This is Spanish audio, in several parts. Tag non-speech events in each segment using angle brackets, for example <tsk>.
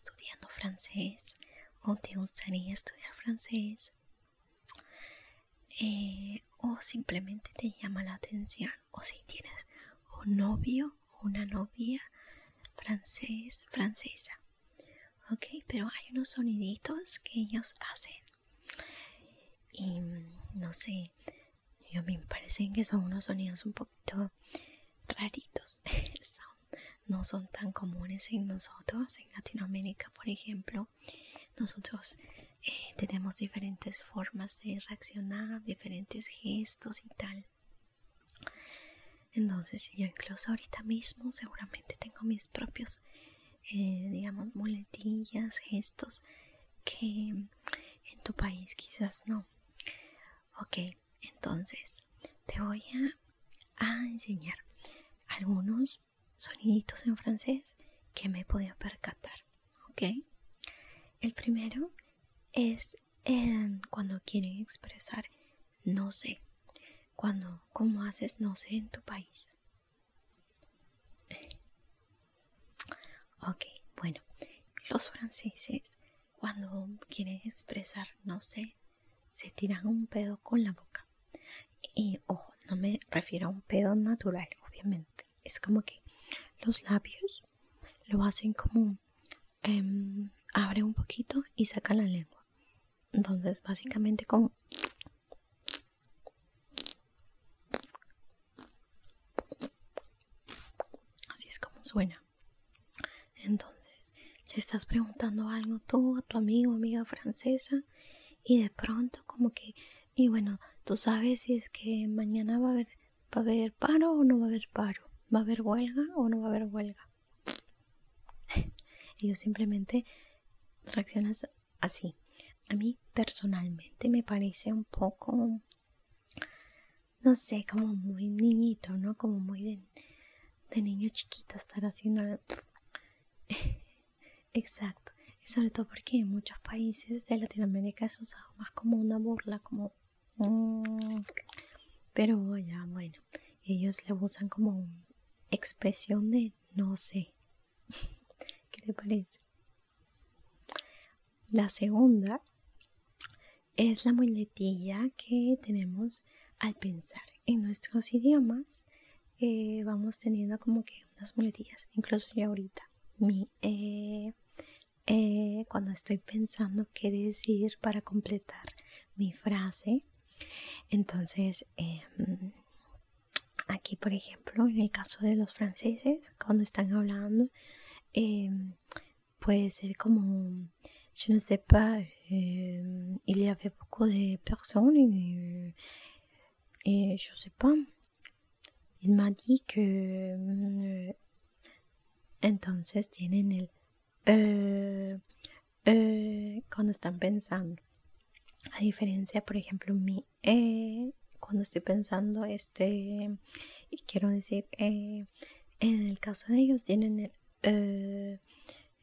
estudiando francés o te gustaría estudiar francés eh, o simplemente te llama la atención o si tienes un novio o una novia francés, francesa. Ok, pero hay unos soniditos que ellos hacen y no sé, yo me parecen que son unos sonidos un poquito raritos. <laughs> no son tan comunes en nosotros, en Latinoamérica, por ejemplo. Nosotros eh, tenemos diferentes formas de reaccionar, diferentes gestos y tal. Entonces yo incluso ahorita mismo seguramente tengo mis propios, eh, digamos, muletillas, gestos que en tu país quizás no. Ok, entonces te voy a, a enseñar algunos soniditos en francés que me he podido percatar. Ok, el primero es el- cuando quieren expresar no sé. Cuando, ¿cómo haces no sé en tu país? Ok, bueno, los franceses cuando quieren expresar no sé, se tiran un pedo con la boca. Y ojo, no me refiero a un pedo natural, obviamente. Es como que los labios lo hacen como em, abre un poquito y saca la lengua. Entonces, básicamente como así es como suena. Entonces, le estás preguntando algo tú a tu amigo amiga francesa y de pronto como que y bueno, tú sabes si es que mañana va a haber va a haber paro o no va a haber paro, va a haber huelga o no va a haber huelga. <laughs> Ellos simplemente reaccionan así. A mí personalmente me parece un poco, no sé, como muy niñito, ¿no? Como muy de, niño chiquito estar haciendo... <laughs> Exacto. Y sobre todo porque en muchos países de Latinoamérica es usado más como una burla, como... mm, Pero ya, bueno, ellos le usan como expresión de no sé. <laughs> ¿Qué te parece? La segunda es la muletilla que tenemos al pensar. En nuestros idiomas eh, vamos teniendo como que unas muletillas. Incluso yo ahorita, mi, eh, eh, cuando estoy pensando qué decir para completar mi frase, entonces em, aquí por ejemplo, en el caso de los franceses, cuando están hablando, em, puede ser como je ne sais pas, euh, il y avait beaucoup de personnes et, et je sais pas, il m'a dit que euh, entonces tienen el eh, eh, cuando están pensando. A diferencia, por ejemplo, mi eh, cuando estoy pensando este y quiero decir eh, en el caso de ellos tienen el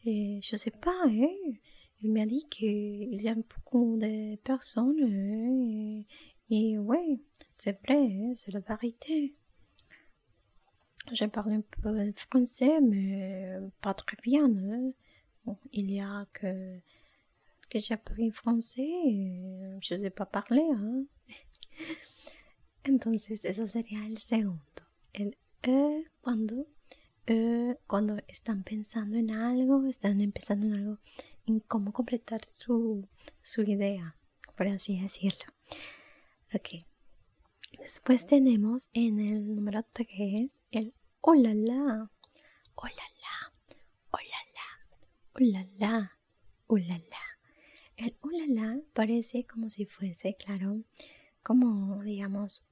eh, je sais pas, eh, il m'a dit qu'il y a beaucoup de personnes euh, Et oui, c'est vrai, c'est la vérité. Je parle un peu français, mais pas très bien. Hein. il y a que, que j'ai appris français, je ne sais pas parler. <laughs> Entonces, eso sería el segundo. El e cuando, e, cuando están pensando en algo, están empezando en algo, en cómo completar su, su idea, por así decirlo. Ok. Después tenemos en el número 3 el hola la. Hola la. Hola la. Hola la. La. El hola la parece como si fuese, claro, como digamos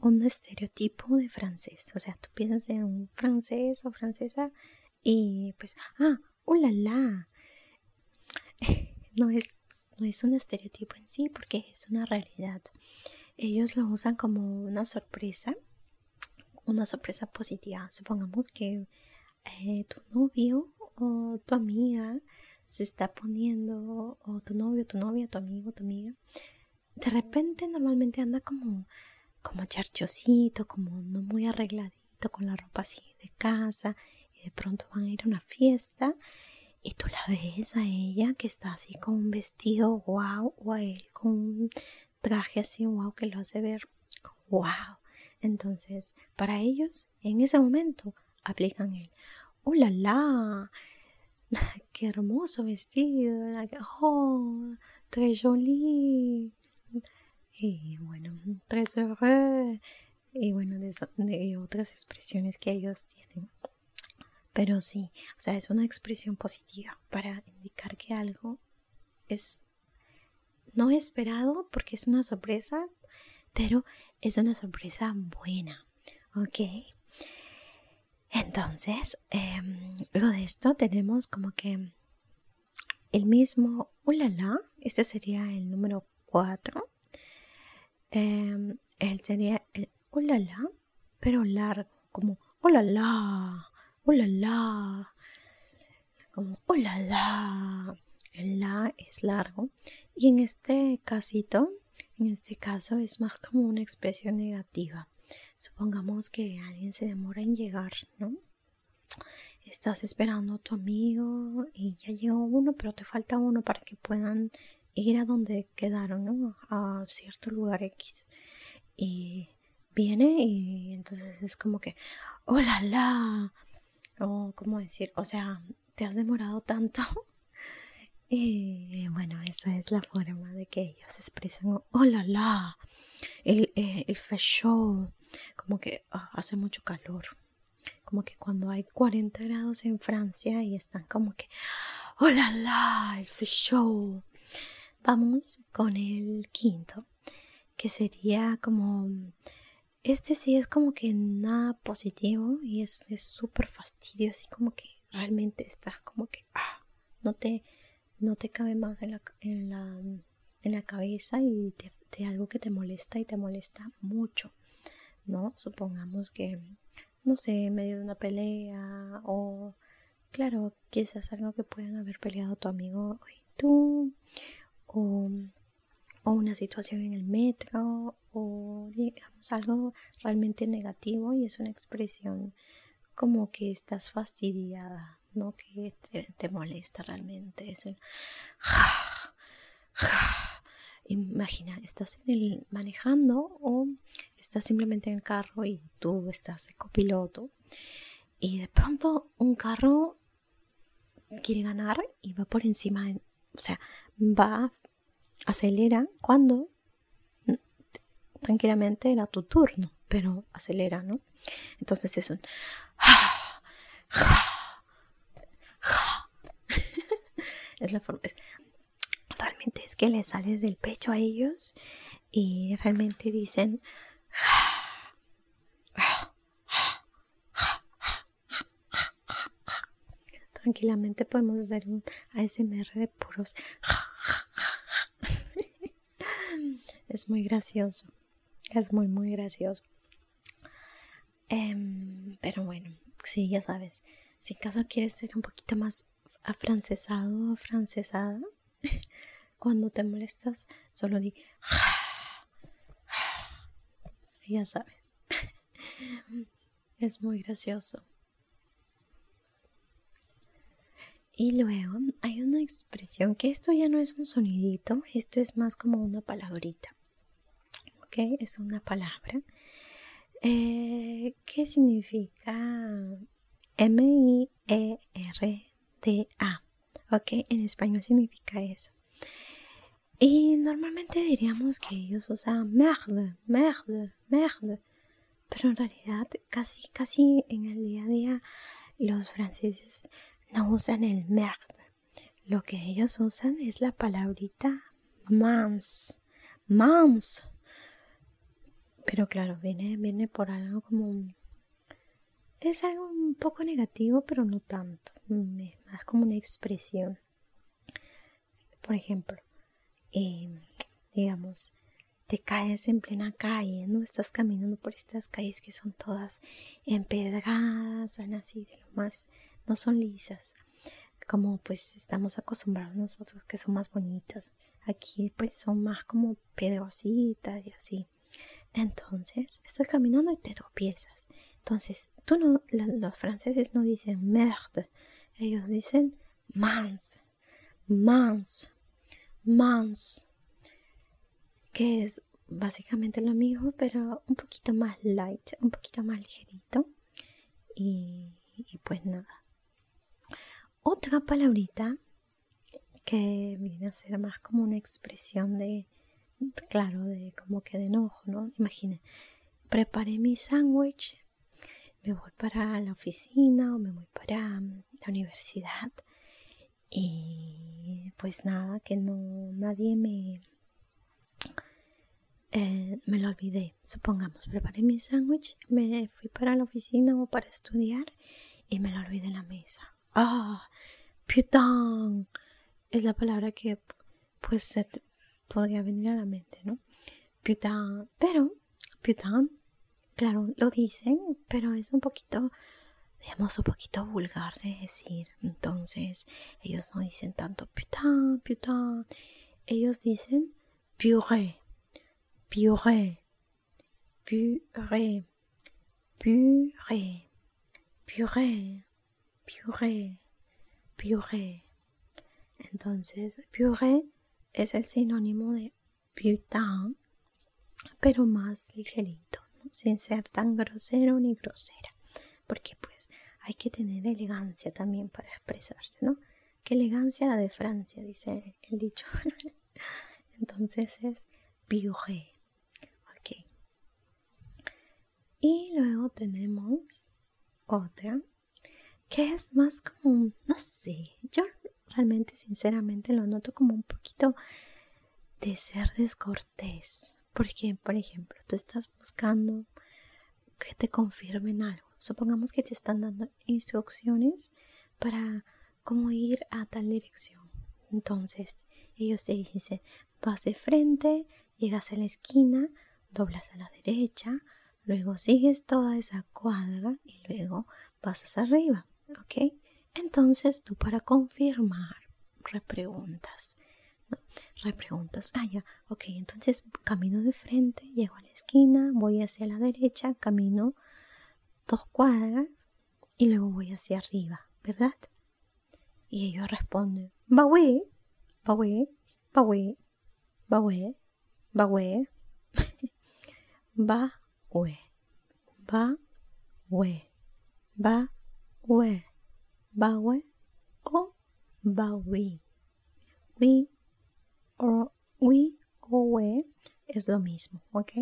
un estereotipo de francés. O sea, tú piensas en un francés o francesa y pues, ah, hola la. <laughs> no es, no es un estereotipo en sí porque es una realidad. Ellos lo usan como una sorpresa, una sorpresa positiva. Supongamos que eh, tu novio o tu amiga se está poniendo, o tu novio, tu novia, tu amigo, tu amiga, de repente normalmente anda como, como charchosito, como no muy arregladito, con la ropa así de casa, y de pronto van a ir a una fiesta y tú la ves a ella que está así con un vestido wow o a él con un traje así wow que lo hace ver wow. Entonces, para ellos, en ese momento, aplican el ¡Oh la la! ¡Qué hermoso vestido! ¡Oh! ¡Très joli! Y bueno, très heureux. Y bueno, de, de otras expresiones que ellos tienen. Pero sí, o sea, es una expresión positiva para indicar que algo es no esperado porque es una sorpresa, pero es una sorpresa buena. ¿Ok? Entonces, em, luego de esto tenemos como que el mismo ulala, este sería el número 4. Em, él sería el ulala, pero largo, como ulala hola la, como hola la. El la es largo y en este casito, en este caso es más como una expresión negativa. Supongamos que alguien se demora en llegar, ¿no? Estás esperando a tu amigo y ya llegó uno, pero te falta uno para que puedan ir a donde quedaron, ¿no? A cierto lugar X. Y viene y entonces es como que, hola la, o cómo decir, o sea, te has demorado tanto. <laughs> Y bueno, esa es la forma de que ellos expresan, oh la la, el, eh, el como que ah, hace mucho calor. Como que cuando hay 40 grados en Francia y están como que, oh la el show. Vamos con el quinto, que sería como este sí es como que nada positivo y es súper fastidio, así como que realmente estás como que ah, no te no te cabe más en la, en la, en la cabeza y te, algo que te molesta y te molesta mucho, ¿no? Supongamos que, no sé, en medio de una pelea o, claro, quizás algo que puedan haber peleado tu amigo y tú, o una situación en el metro o digamos algo realmente negativo y es una expresión como que estás fastidiada, ¿no? Que te, molesta realmente. Es el <sighs> Imagina, estás en el manejando o estás simplemente en el carro y tú estás de copiloto y de pronto un carro quiere ganar y va por encima, o sea, va acelera cuando tranquilamente era tu turno, pero acelera, ¿no? Entonces es un... <laughs> es la forma... realmente es que le sales del pecho a ellos y realmente dicen... Tranquilamente podemos hacer un ASMR de puros es muy gracioso. Es muy, muy gracioso. Em, pero bueno, sí, ya sabes. Si en caso quieres ser un poquito más afrancesado o afrancesada, <laughs> cuando te molestas, solo di ya sabes. <laughs> es muy gracioso. Y luego hay una expresión que esto ya no es un sonidito, esto es más como una palabrita. Es una palabra. Eh, ¿Qué significa M-I-E-R-D-A? ¿Ok? En español significa eso. Y normalmente diríamos que ellos usan merde, merde, merde. Pero en realidad casi, casi en el día a día los franceses no usan el merde. Lo que ellos usan es la palabrita mans. Mans. Pero claro, viene, viene por algo como... Es algo un poco negativo, pero no tanto. Es más como una expresión. Por ejemplo, eh, digamos, te caes en plena calle, ¿no? Estás caminando por estas calles que son todas empedradas, son así de lo más, no son lisas, como pues estamos acostumbrados nosotros que son más bonitas. Aquí pues son más como pedrositas y así. Entonces, estás caminando y te tropiezas. Entonces, tú no, los franceses no dicen merde, ellos dicen mans, mans, mans que es básicamente lo mismo, pero un poquito más light, un poquito más ligerito. Y, pues nada. Otra palabrita que viene a ser más como una expresión de, claro, de como que de enojo, ¿no? Imagine, preparé mi sándwich, me voy para la oficina o me voy para mm, la universidad y pues nada, que no, nadie me, eh, me lo olvidé. Supongamos, preparé mi sándwich, me fui para la oficina o para estudiar y me lo olvidé en la mesa. ¡Ah! ¡Putain! Es la palabra que pues podría venir a la mente, ¿no? Putain. Pero, putain, claro, lo dicen, pero es un poquito, digamos, un poquito vulgar de decir. Entonces, ellos no dicen tanto putain, putain. Ellos dicen purée purée, purée, purée, purée, purée, purée. Entonces, purée es el sinónimo de putain, pero más ligerito, sin ser tan grosero ni grosera, porque pues hay que tener elegancia también para expresarse, ¿no? Qué elegancia la de Francia, dice el dicho. <laughs> Entonces es purée. Y luego tenemos otra que es más como, no sé, yo realmente sinceramente lo noto como un poquito de ser descortés. Porque, por ejemplo, tú estás buscando que te confirmen algo. Supongamos que te están dando instrucciones para cómo ir a tal dirección. Entonces, ellos te dicen, vas de frente, llegas a la esquina, doblas a la derecha, Luego sigues toda esa cuadra y luego pasas arriba, ¿ok? Entonces tú para confirmar repreguntas. Repreguntas, ah, ya, ok, entonces camino de frente, llego a la esquina, voy hacia la derecha, camino dos cuadras y luego voy hacia arriba, ¿verdad? Y ellos responden, Bawe, Bawe, Bawe, Bawe, Bawe, va we, ba, <laughs> we, ba, we, ba, we, o ba, we. O we o we es lo mismo, ¿ok?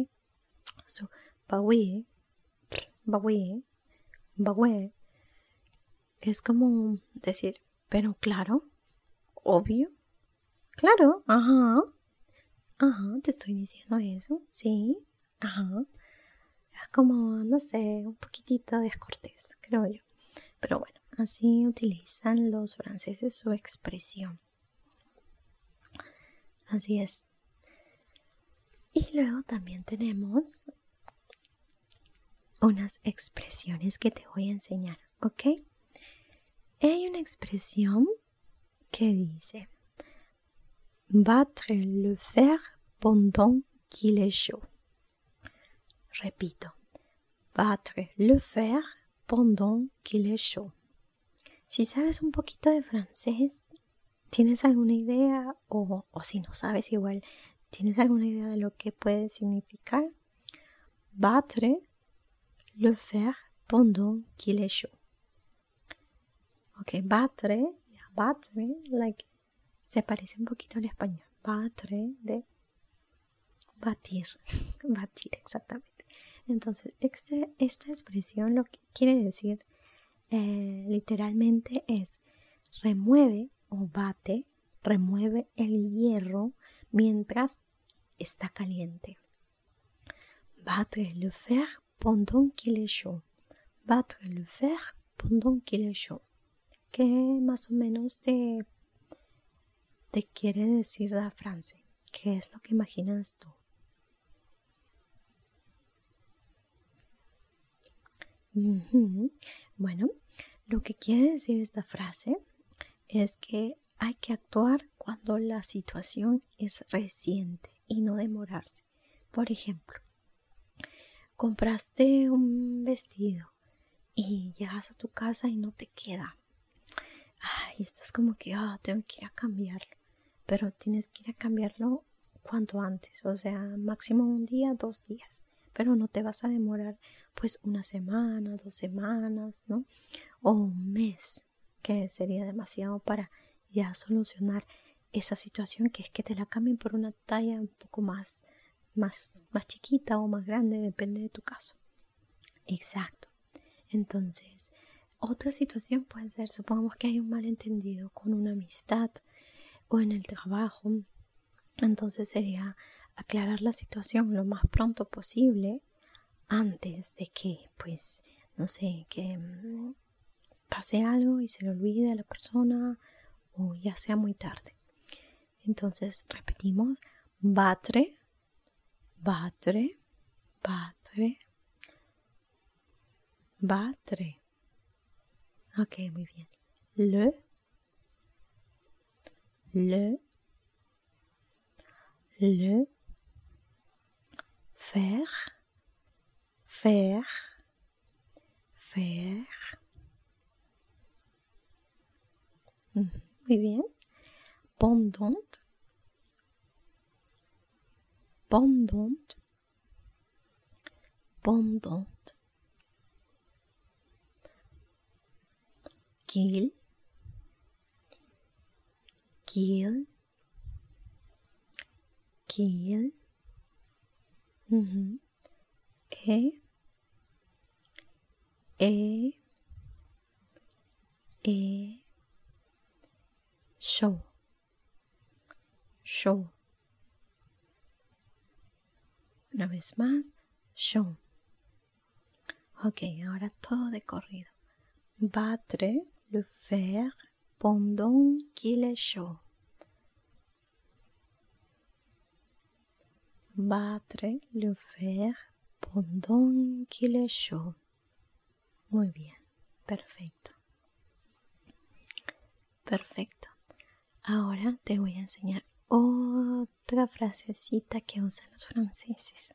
So, ba, we, ba, we, ba, we es como decir, pero claro, obvio, claro, ajá, ajá, te estoy diciendo eso, sí, ajá es como, no sé, un poquitito descortés, creo yo. Pero bueno, así utilizan los franceses su expresión. Así es. Y luego también tenemos unas expresiones que te voy a enseñar, ¿ok? Hay una expresión que dice battre le fer pendant qu'il est chaud Repito, battre le fer pendant qu'il est chaud. Si sabes un poquito de francés, ¿tienes alguna idea? O, si no sabes igual, ¿tienes alguna idea de lo que puede significar? Battre le fer pendant qu'il est chaud. Ok, battre, battre, like, se parece un poquito al español. Battre de batir, <laughs> batir exactamente. Entonces, este, esta expresión lo que quiere decir eh, literalmente es remueve o bate, remueve el hierro mientras está caliente. Battre le fer pendant qu'il est chaud. Battre le fer pendant qu'il est chaud. ¿Qué más o menos te, te quiere decir la frase? ¿Qué es lo que imaginas tú? Bueno, lo que quiere decir esta frase es que hay que actuar cuando la situación es reciente y no demorarse. Por ejemplo, compraste un vestido y llegas a tu casa y no te queda. Ay, estás como que, ah, tengo que ir a cambiarlo. Pero tienes que ir a cambiarlo cuanto antes, o sea, máximo un día, dos días pero no te vas a demorar pues una semana, dos semanas, ¿no? O un mes, que sería demasiado para ya solucionar esa situación que es que te la cambien por una talla un poco más, más, más chiquita o más grande, depende de tu caso. Exacto. Entonces, otra situación puede ser, supongamos que hay un malentendido con una amistad o en el trabajo. Entonces sería aclarar la situación lo más pronto posible antes de que, pues, no sé, que mm, pase algo y se le olvide a la persona o ya sea muy tarde. Entonces, repetimos, batre, batre, batre, batre. Ok, muy bien. Le, le, le, faire, faire, faire. Muy bien. Pendant, pendant, pendant. Qu'il, qu'il, qu'il, E. E. E. Show. Show. Una vez más. Show. Ok, ahora todo de corrido. Battre le fer pendant qu'il est chaud. Battre le fer pendant qu'il est chaud. Muy bien, perfecto. Perfecto. Ahora te voy a enseñar otra frasecita que usan los franceses.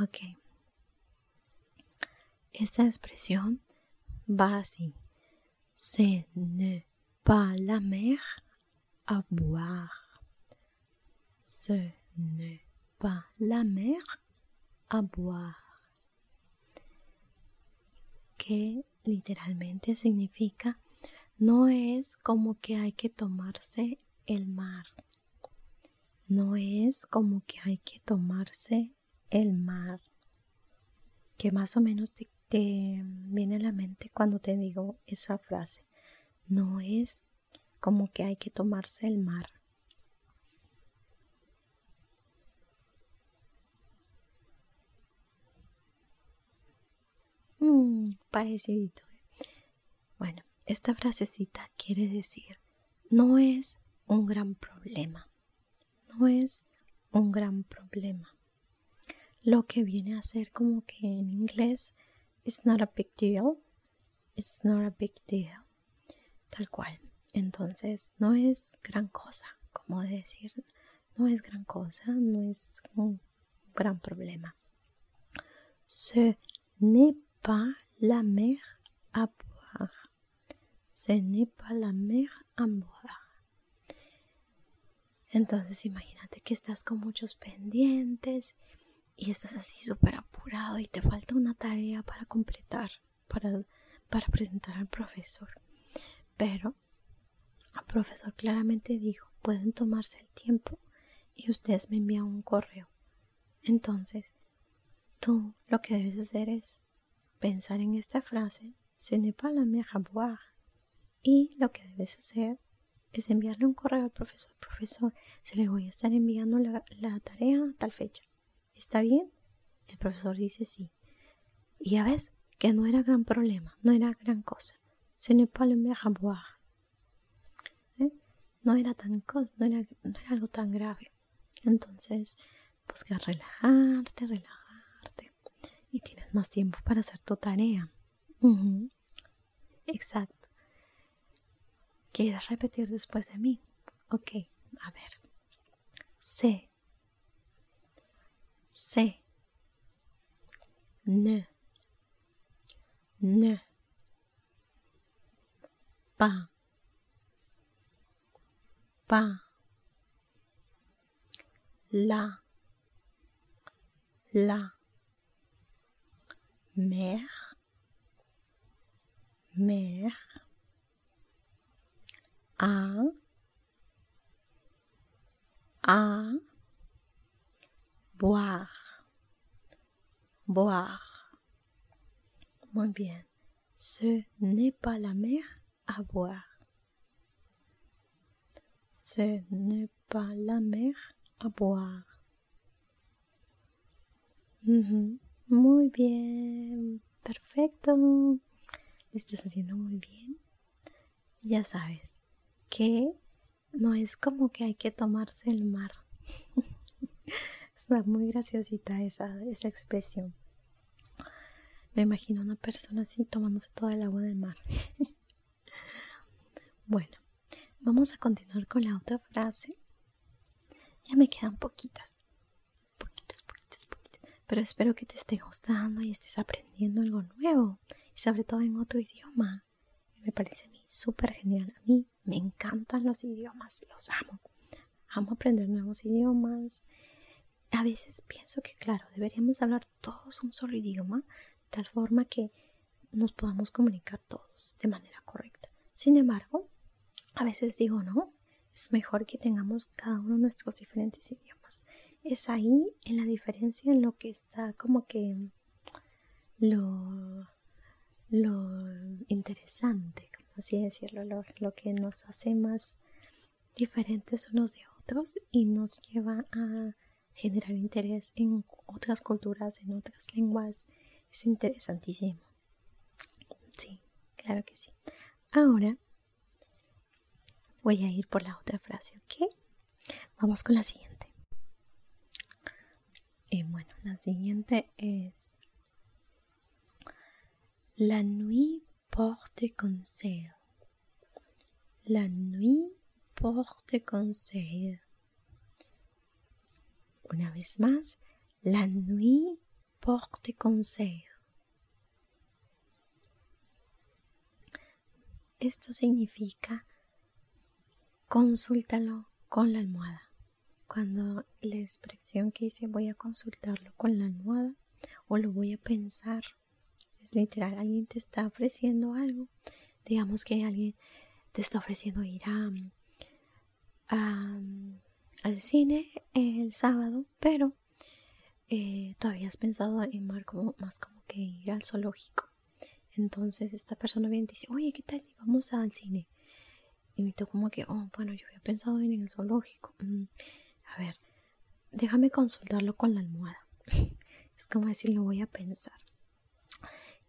Ok. Esta expresión va así. Ce n'est pas la mer à boire. Ce n'est pas la mer à boire. Que literalmente significa no es como que hay que tomarse el mar. No es como que hay que tomarse el mar. Que más o menos te, te viene a la mente cuando te digo esa frase. No es como que hay que tomarse el mar. Mm, parecidito. Bueno, esta frasecita quiere decir, no es un gran problema. No es un gran problema. Lo que viene a ser como que en inglés, it's not a big deal. It's not a big deal. Tal cual. Entonces, no es gran cosa, como decir, no es gran cosa, no es un gran problema. Ce n'est pas la mer à boire. Ce n'est pas la mer à boire. Entonces imagínate que estás con muchos pendientes y estás así súper apurado y te falta una tarea para completar, para, para presentar al profesor. Pero el profesor claramente dijo, pueden tomarse el tiempo y ustedes me envían un correo. Entonces, tú lo que debes hacer es pensar en esta frase, ce n'est pas la. Y lo que debes hacer es enviarle un correo al profesor. Profesor, se le voy a estar enviando la, la tarea a tal fecha. ¿Está bien? El profesor dice sí. Y ya ves que no era gran problema, no era gran cosa. Ce n'est pas boire. No era tan no era, no era algo tan grave. Entonces, busca relajarte, relajarte. Y tienes más tiempo para hacer tu tarea. Exacto. ¿Quieres repetir después de mí? Ok, a ver. Sé. Sé. Ne. Ne. Pa. Pa. La. La. Mer. Mer. A. A. Boire. Boire. Muy bien. Ce n'est pas la mer à boire. Ce n'est pas la mer à boire. Muy bien. Perfecto. Lo estás haciendo muy bien. Ya sabes que no es como que hay que tomarse el mar. <laughs> Está muy graciosita esa, esa expresión. Me imagino una persona así tomándose toda el agua del mar. <laughs> bueno, vamos a continuar con la otra frase. Ya me quedan poquitas. Poquitas, poquitas, poquitas. Pero espero que te esté gustando y estés aprendiendo algo nuevo. Y sobre todo en otro idioma. Me parece a mí súper genial. A mí me encantan los idiomas. Los amo. Amo aprender nuevos idiomas. A veces pienso que, claro, deberíamos hablar todos un solo idioma, tal forma que nos podamos comunicar todos de manera correcta. Sin embargo, a veces digo, no, es mejor que tengamos cada uno nuestros diferentes idiomas. Es ahí en la diferencia en lo que está como que lo, lo interesante, como así decirlo, lo, lo que nos hace más diferentes unos de otros y nos lleva a generar interés en otras culturas, en otras lenguas. Es interesantísimo. Sí, claro que sí. Ahora voy a ir por la otra frase, ¿ok? Vamos con la siguiente. Y bueno, la siguiente es La nuit porte conseil. La nuit porte conseil. Una vez más, la nuit porte conseil. Esto significa consúltalo con la almohada. Cuando la expresión que dice voy a consultarlo con la almohada o lo voy a pensar, es literal, alguien te está ofreciendo algo. Digamos que alguien te está ofreciendo ir a, a al cine el sábado, pero eh, todavía has pensado en más como, más como que ir al zoológico. Entonces esta persona viene y dice, oye, ¿qué tal? Vamos al cine. Y tú como que, oh, bueno, yo había pensado en el zoológico. Mm, a ver, déjame consultarlo con la almohada. <laughs> es como decir, lo voy a pensar.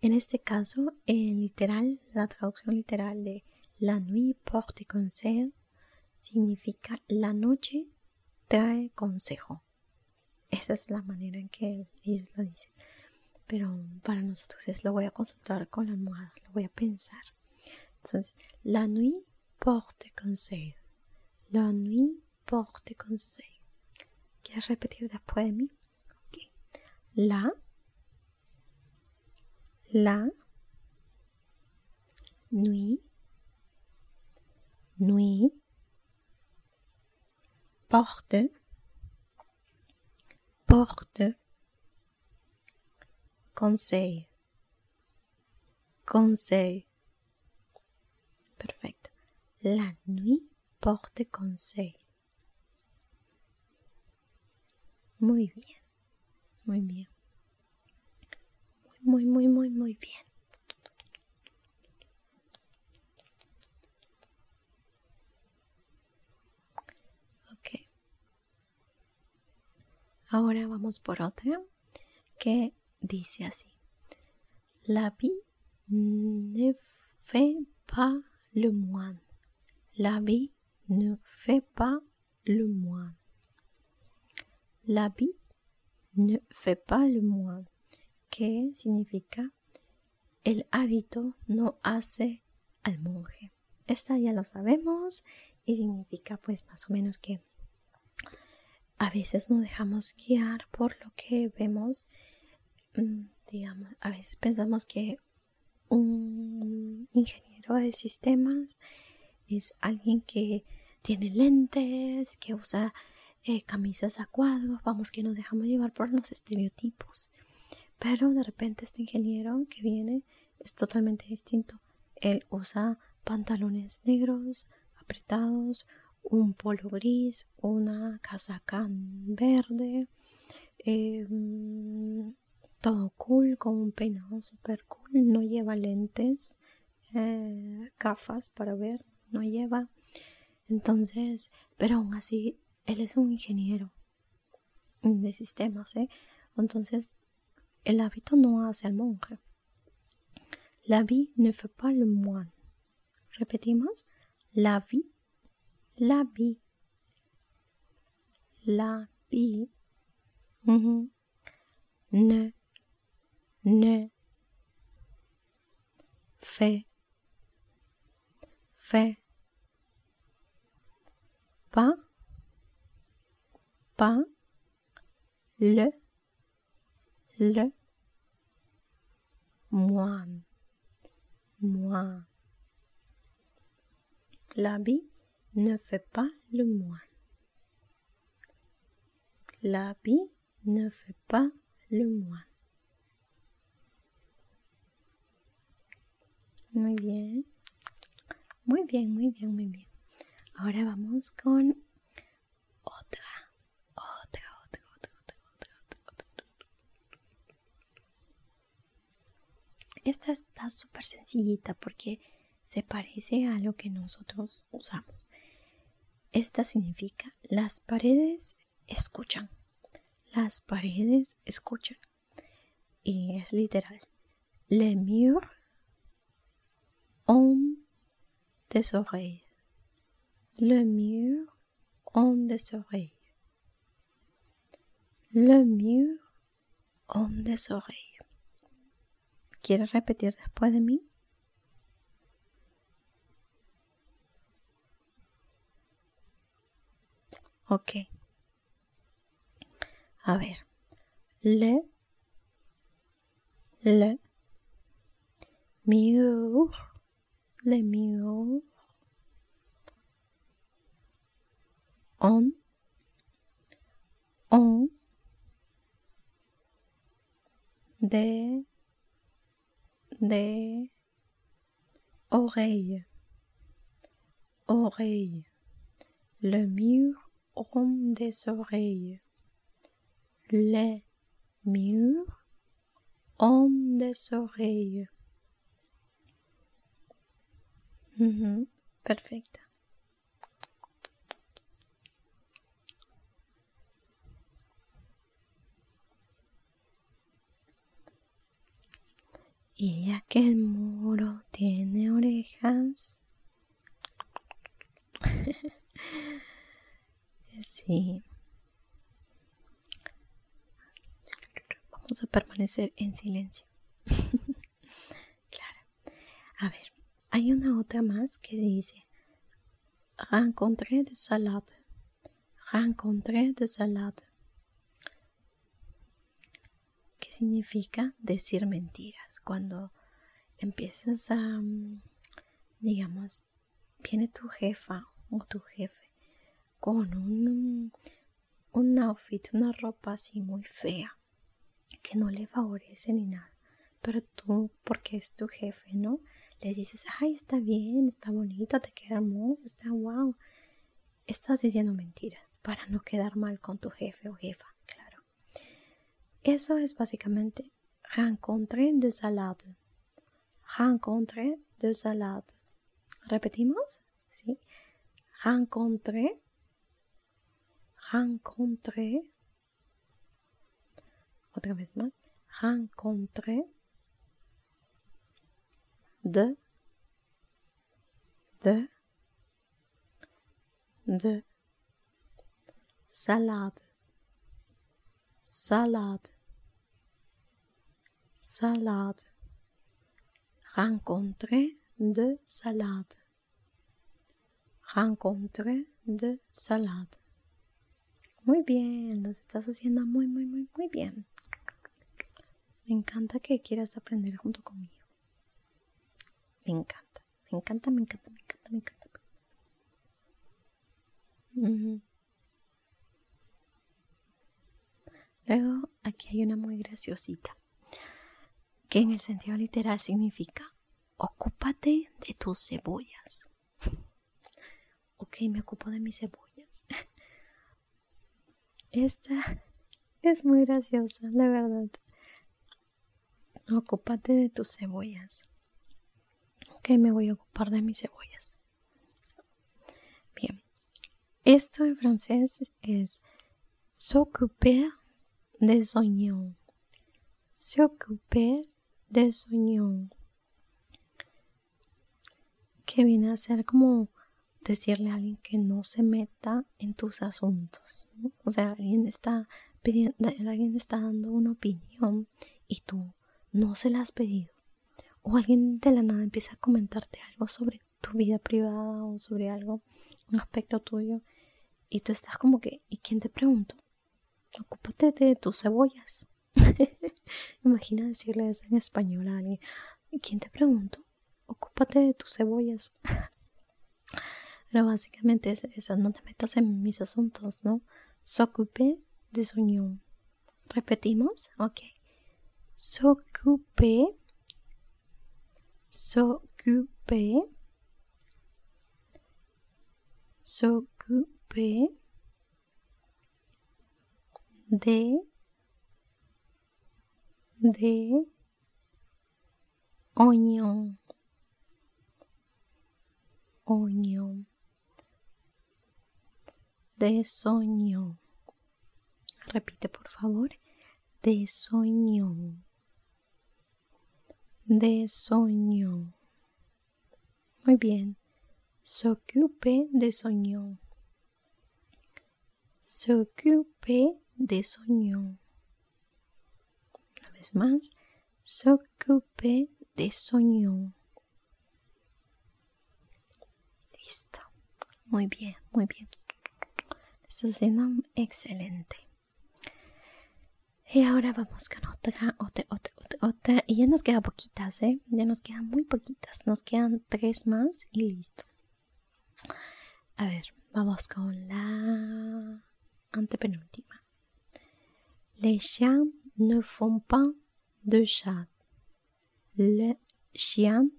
En este caso, en literal, la traducción literal de la nuit porte conseil significa la noche trae consejo. Esa es la manera en que ellos lo dicen. Pero para nosotros es lo voy a consultar con la almohada, lo voy a pensar. Entonces, la nuit porte conseil. La nuit porte conseil. ¿Quieres repetir después de mí? La, la, nuit, nuit, porte, porte, conseil, conseil. La nuit porte conseil. Muy bien, muy bien. Muy, muy, muy, muy bien. Ok. Ahora vamos por otra que dice así. La vie ne fait pas le moine. La vie ne fait pas le moine. La vie ne fait pas le moine. ¿Qué significa el hábito no hace al monje? Esta ya lo sabemos y significa pues más o menos que a veces nos dejamos guiar por lo que vemos. Mm, digamos, a veces pensamos que un ingeniero de sistemas es alguien que tiene lentes, que usa eh, camisas a cuadros, vamos que nos dejamos llevar por los estereotipos. Pero de repente este ingeniero que viene es totalmente distinto. Él usa pantalones negros, apretados, un polo gris, una casaca verde, em, todo cool, con un peinado super cool, no lleva lentes, eh, gafas para ver, no lleva. Entonces, pero aún así, él es un ingeniero de sistemas, ¿eh? Entonces, el hábito no hace al monje. La vie ne fait pas le moine. Repetimos. La vie. La vie. La vie. Ne. Ne. Fait. Fait. Pas. Pas. Le. Le. Moine. Moine. L'habit ne fait pas le moine. L'habit ne fait pas le moine. Muy bien. Muy bien, muy bien, muy bien. Ahora vamos con otra, otra, otra, otra, otra, otra, otra. Esta está súper sencillita porque se parece a lo que nosotros usamos. Esta significa las paredes escuchan. Las paredes escuchan. Y es literal. Les murs ont des oreilles. Le mur ont des oreilles. Le mur ont des oreilles. ¿Quieres repetir después de mí? Ok. A ver. Le. Le. Mur. Le mur. On. On. Des. Des. Oreilles. Oreilles. Le mur ont des oreilles. Les murs ont des oreilles. Ujú, Perfecta. Y ya que el muro tiene orejas. <laughs> sí. Vamos a permanecer en silencio. <laughs> claro. A ver, hay una otra más que dice rencontré de salade. Rencontré de salade. Significa decir mentiras. Cuando empiezas a, mm, digamos, viene tu jefa o tu jefe con un, un outfit, una ropa así muy fea, que no le favorece ni nada. Pero tú, porque es tu jefe, ¿no? Le dices, ay, está bien, está bonito, te queda hermoso, está wow. Estás diciendo mentiras para no quedar mal con tu jefe o jefa. Eso es básicamente rencontre de salade. Rencontre de salade. ¿Repetimos? Sí. Rencontre. Rencontre. Otra vez más. Rencontre de de de salade salade salade rencontrer de salade. Rencontrer de salade. Muy bien lo estás haciendo muy muy muy muy bien. Me encanta que quieras aprender junto conmigo. Me encanta, me encanta, me encanta, me encanta, me encanta. Luego aquí hay una muy graciosita, que en el sentido literal significa ocúpate de tus cebollas. <laughs> ok, me ocupo de mis cebollas. <laughs> Esta es muy graciosa, la verdad. Ocúpate de tus cebollas que me voy a ocupar de mis cebollas. Bien, esto en francés es s'occuper des oignons. S'occuper des oignons. Que viene a ser como decirle a alguien que no se meta en tus asuntos. O sea, alguien está pidiendo, alguien está dando una opinión y tú no se la has pedido o alguien de la nada empieza a comentarte algo sobre tu vida privada o sobre algo, un aspecto tuyo, y tú estás como que, ¿y quién te preguntó? Ocúpate de tus cebollas. <laughs> Imagina decirle eso en español a alguien. ¿Y quién te preguntó? Ocúpate de tus cebollas. Pero básicamente es eso, no te metas en mis asuntos, ¿no? S'occuper de su ¿Repetimos? Ok. S'occuper s'occuper, s'occuper des, des oignons, oignons, des oignons. Repite por favor, des oignons de sueño. Muy bien. S'occupe de sueño. S'occupe de sueño. Vez más. S'occupe de sueño. Listo. Muy bien, muy bien. Estás haciendo excelente. Y ahora vamos con otra, otra, otra, otra, Y ya nos quedan poquitas, ¿eh? Ya nos quedan muy poquitas. Nos quedan tres más y listo. A ver, vamos con la antepenúltima. Les ne font pas de chat. Les chiens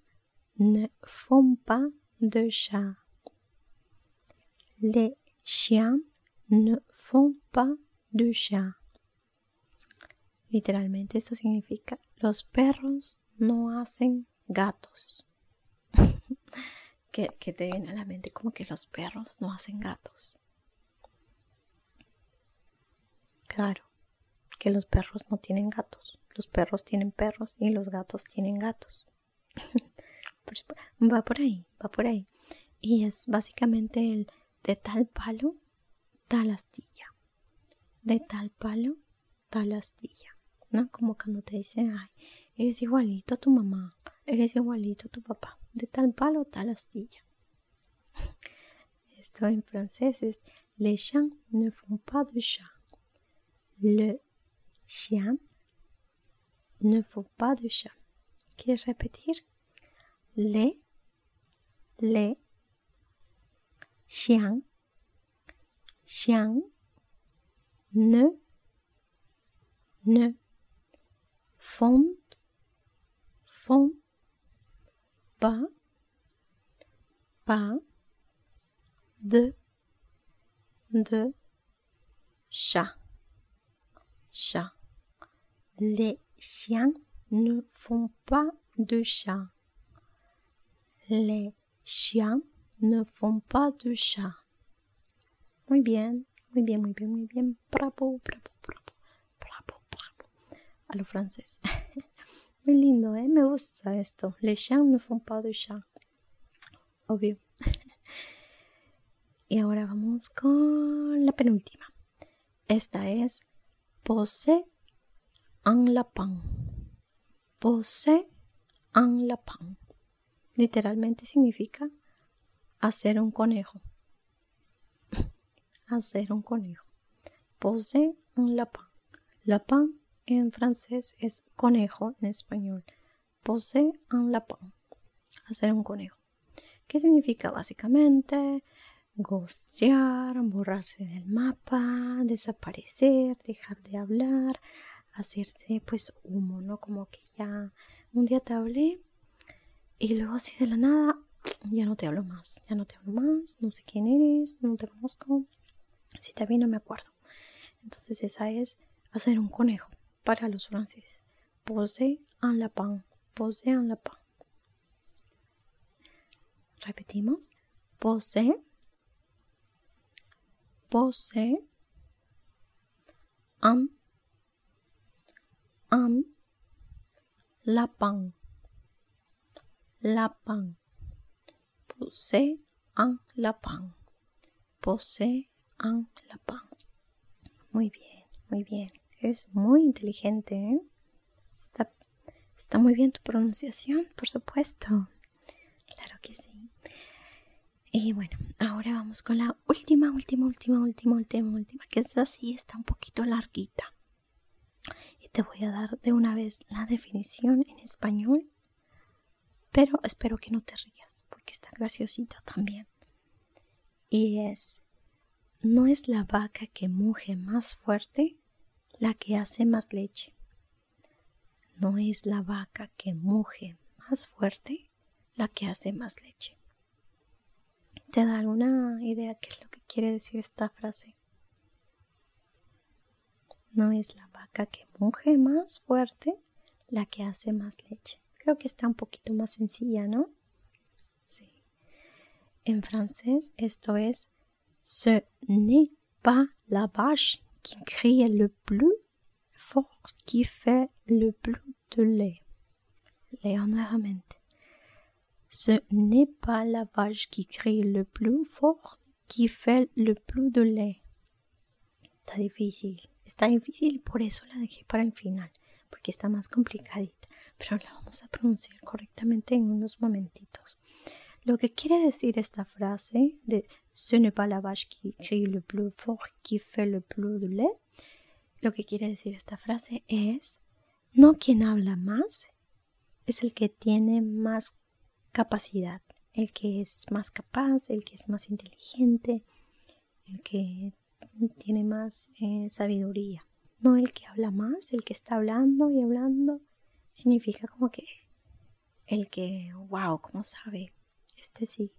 ne font pas de chat. Les chiens ne font pas de chat. Literalmente esto significa los perros no hacen gatos. <laughs> ¿Qué, te viene a la mente? Como que los perros no hacen gatos. Claro, que los perros no tienen gatos. Los perros tienen perros y los gatos tienen gatos. <laughs> va por ahí, va por ahí. Y es básicamente el de tal palo, tal astilla. De tal palo, tal astilla. ¿no? Como cuando te dicen, ay, eres igualito a tu mamá, eres igualito a tu papá, de tal palo, tal astilla. <laughs> Esto en francés es Les chiens ne font pas de chat. Le chien ne faut pas de chat. ¿Quieres repetir? Les, les, chiens, chiens, ne, ne, font, font, pas, pas, de, de, chat, chat. Les chiens ne font pas de chat. Les chiens ne font pas de chat. Muy bien, muy bien, muy bien, muy bien. Bravo, bravo, bravo, bravo, bravo. A lo francés. <laughs> muy lindo, ¿eh? Me gusta esto. Les chiens ne font pas de chat. Obvio. <laughs> y ahora vamos con la penúltima. Esta es pose un lapin. Pose un lapin. Literalmente significa hacer un conejo. <laughs> hacer un conejo. Pose un lapin. Lapin en francés es conejo en español. Pose un lapin. Hacer un conejo. ¿Qué significa básicamente? Gostear, borrarse del mapa, desaparecer, dejar de hablar, hacerse pues humo, ¿no? Como que ya un día te hablé y luego así de la nada <tsk> ya no te hablo más, ya no te hablo más, no sé quién eres, no te conozco, si te vi no me acuerdo. Entonces esa es hacer un conejo para los franceses. Pose en la pan, pose en la pan. Repetimos, pose, pose en un lapin. Lapin. Poser un lapin. Poser un lapin. Muy bien, muy bien. Eres muy inteligente, ¿eh? Está, está muy bien tu pronunciación, por supuesto. Claro que sí. Y bueno, ahora vamos con la última, última, última, última, última, última, que es así, está un poquito larguita te voy a dar de una vez la definición en español. Pero espero que no te rías porque está graciosita también. Y es, no es la vaca que muge más fuerte la que hace más leche. No es la vaca que muge más fuerte la que hace más leche. ¿Te da alguna idea qué es lo que quiere decir esta frase? No es la vaca que muge más fuerte la que hace más leche. Creo que está un poquito más sencilla, ¿no? Sí. En francés esto es Ce n'est pas la vache qui crie le plus fort qui fait le plus de lait. Leo nuevamente. Ce n'est pas la vache qui crie le plus fort qui fait le plus de lait. Está difícil. Está difícil, por eso la dejé para el final, porque está más complicadita, pero la vamos a pronunciar correctamente en unos momentitos. Lo que quiere decir esta frase de Ce n'est pas la vache qui crie le plus fort qui fait le plus de lait, lo que quiere decir esta frase es no quien habla más, es el que tiene más capacidad, el que es más capaz, el que es más inteligente, el que tiene más eh, sabiduría. No el que habla más, el que está hablando y hablando, significa como que el que, wow, como sabe, este sí.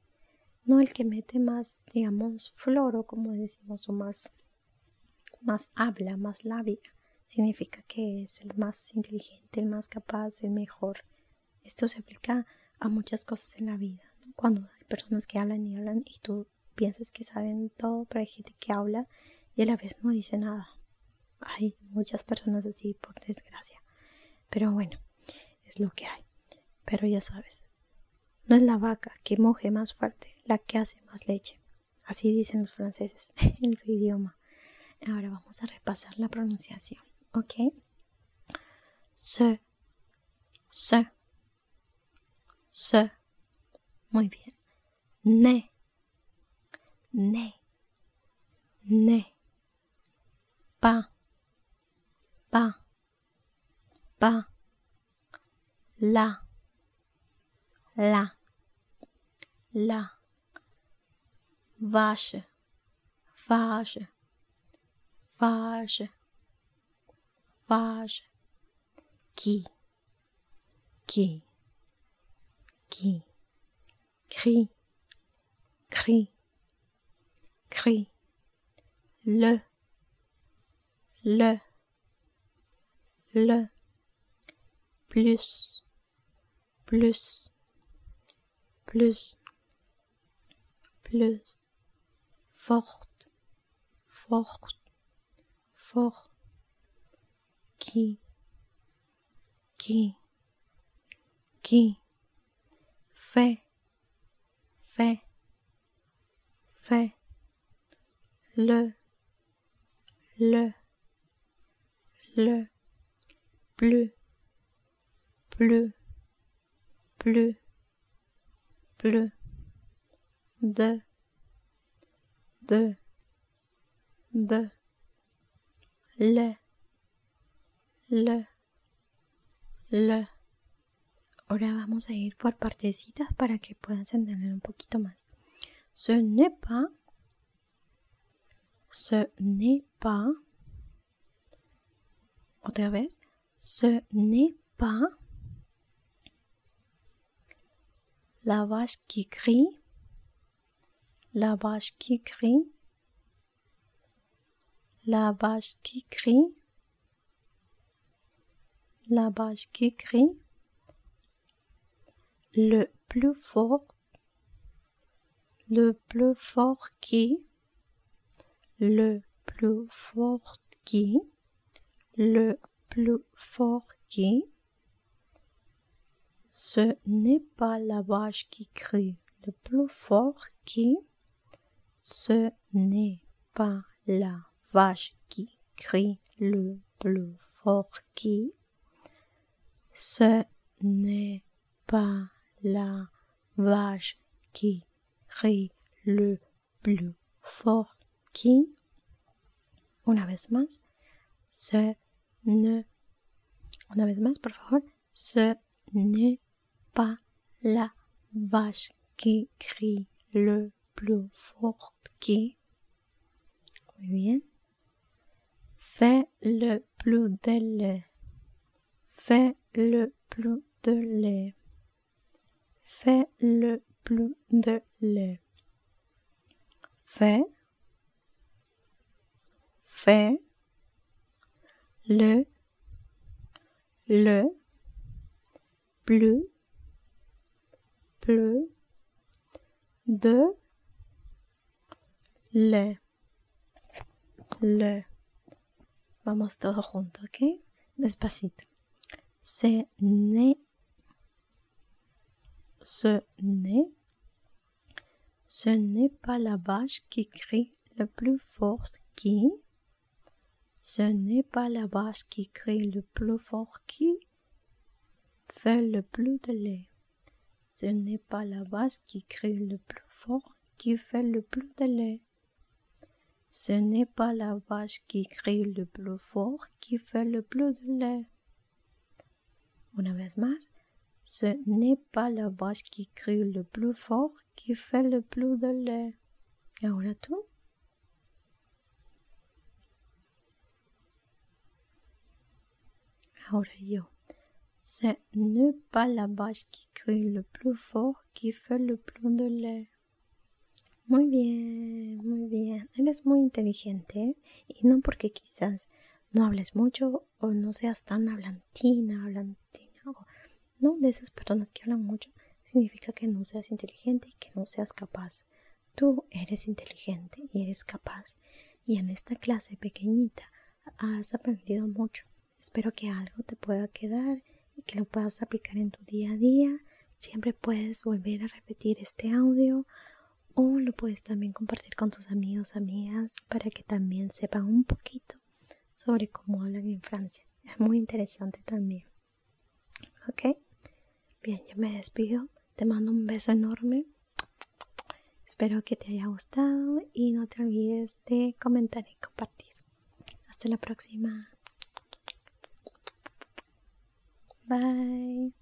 No el que mete más, digamos, floro, como decimos, o más, más habla, más labia. Significa que es el más inteligente, el más capaz, el mejor. Esto se aplica a muchas cosas en la vida. Cuando hay personas que hablan y hablan y tú piensas que saben todo, pero hay gente que habla y a la vez no dice nada. Hay muchas personas así, por desgracia. Pero bueno, es lo que hay. Pero ya sabes, no es la vaca que moje más fuerte la que hace más leche. Así dicen los franceses <laughs> en su idioma. Ahora vamos a repasar la pronunciación, ¿ok? Se, se, se. Muy bien. Ne, ne, ne pas, pas, pas, la, la, la, vache, vache, vache, vache, qui, qui, qui, cri, cri, le, le, le, plus, plus, plus, plus, forte, forte, fort, qui, qui, qui, fait, fait, fait, le, le, le, plus, plus, plus, plus, de, de, de, le, le, le. Ahora vamos a ir por partecitas para que puedas entender un poquito más. Ce n'est pas, ce n'est pas, vez, ce n'est pas la vache qui crie, la vache qui crie, la vache qui crie, la vache qui crie, le plus fort, le plus fort qui, le plus fort qui, le plus fort qui, ce n'est pas la vache qui crie. Le plus fort qui, ce n'est pas la vache qui crie. Le plus fort qui, ce n'est pas la vache qui crie. Le plus fort qui, una vez más, ce ne, una vez más, por favor, ce n'est pas la vache qui crie le plus fort qui. Muy bien. Fais le plus de lait. Fais le plus de lait. Fais le plus de lait. Fais. Fais. Le. Le. Plus. Plus. De. Le. Le. Vamos todos juntos, ¿ok? Despacito. Ce n'est. Ce n'est. Ce n'est pas la vache qui crie le plus fort qui. Ce n'est pas la vache qui crie le plus fort qui fait le plus de lait. Ce n'est pas la vache qui crie le plus fort qui fait le plus de lait. Ce n'est pas la vache qui crie le plus fort qui fait le plus de lait. Una vez más, ce n'est pas la vache qui crie le plus fort qui fait le plus de lait. Ahora tú? Ahora yo. Ce n'est pas la vache qui crie le plus fort qui fait le plus de lait. Muy bien, muy bien. Eres muy inteligente y no porque quizás no hables mucho o no seas tan hablantina, hablantina o no de esas personas que hablan mucho, significa que no seas inteligente y que no seas capaz. Tú eres inteligente y eres capaz. Y en esta clase pequeñita has aprendido mucho. Espero que algo te pueda quedar y que lo puedas aplicar en tu día a día. Siempre puedes volver a repetir este audio o lo puedes también compartir con tus amigos, amigas, para que también sepan un poquito sobre cómo hablan en Francia. Es muy interesante también. ¿Ok? Bien, yo me despido. Te mando un beso enorme. Espero que te haya gustado y no te olvides de comentar y compartir. Hasta la próxima. Bye.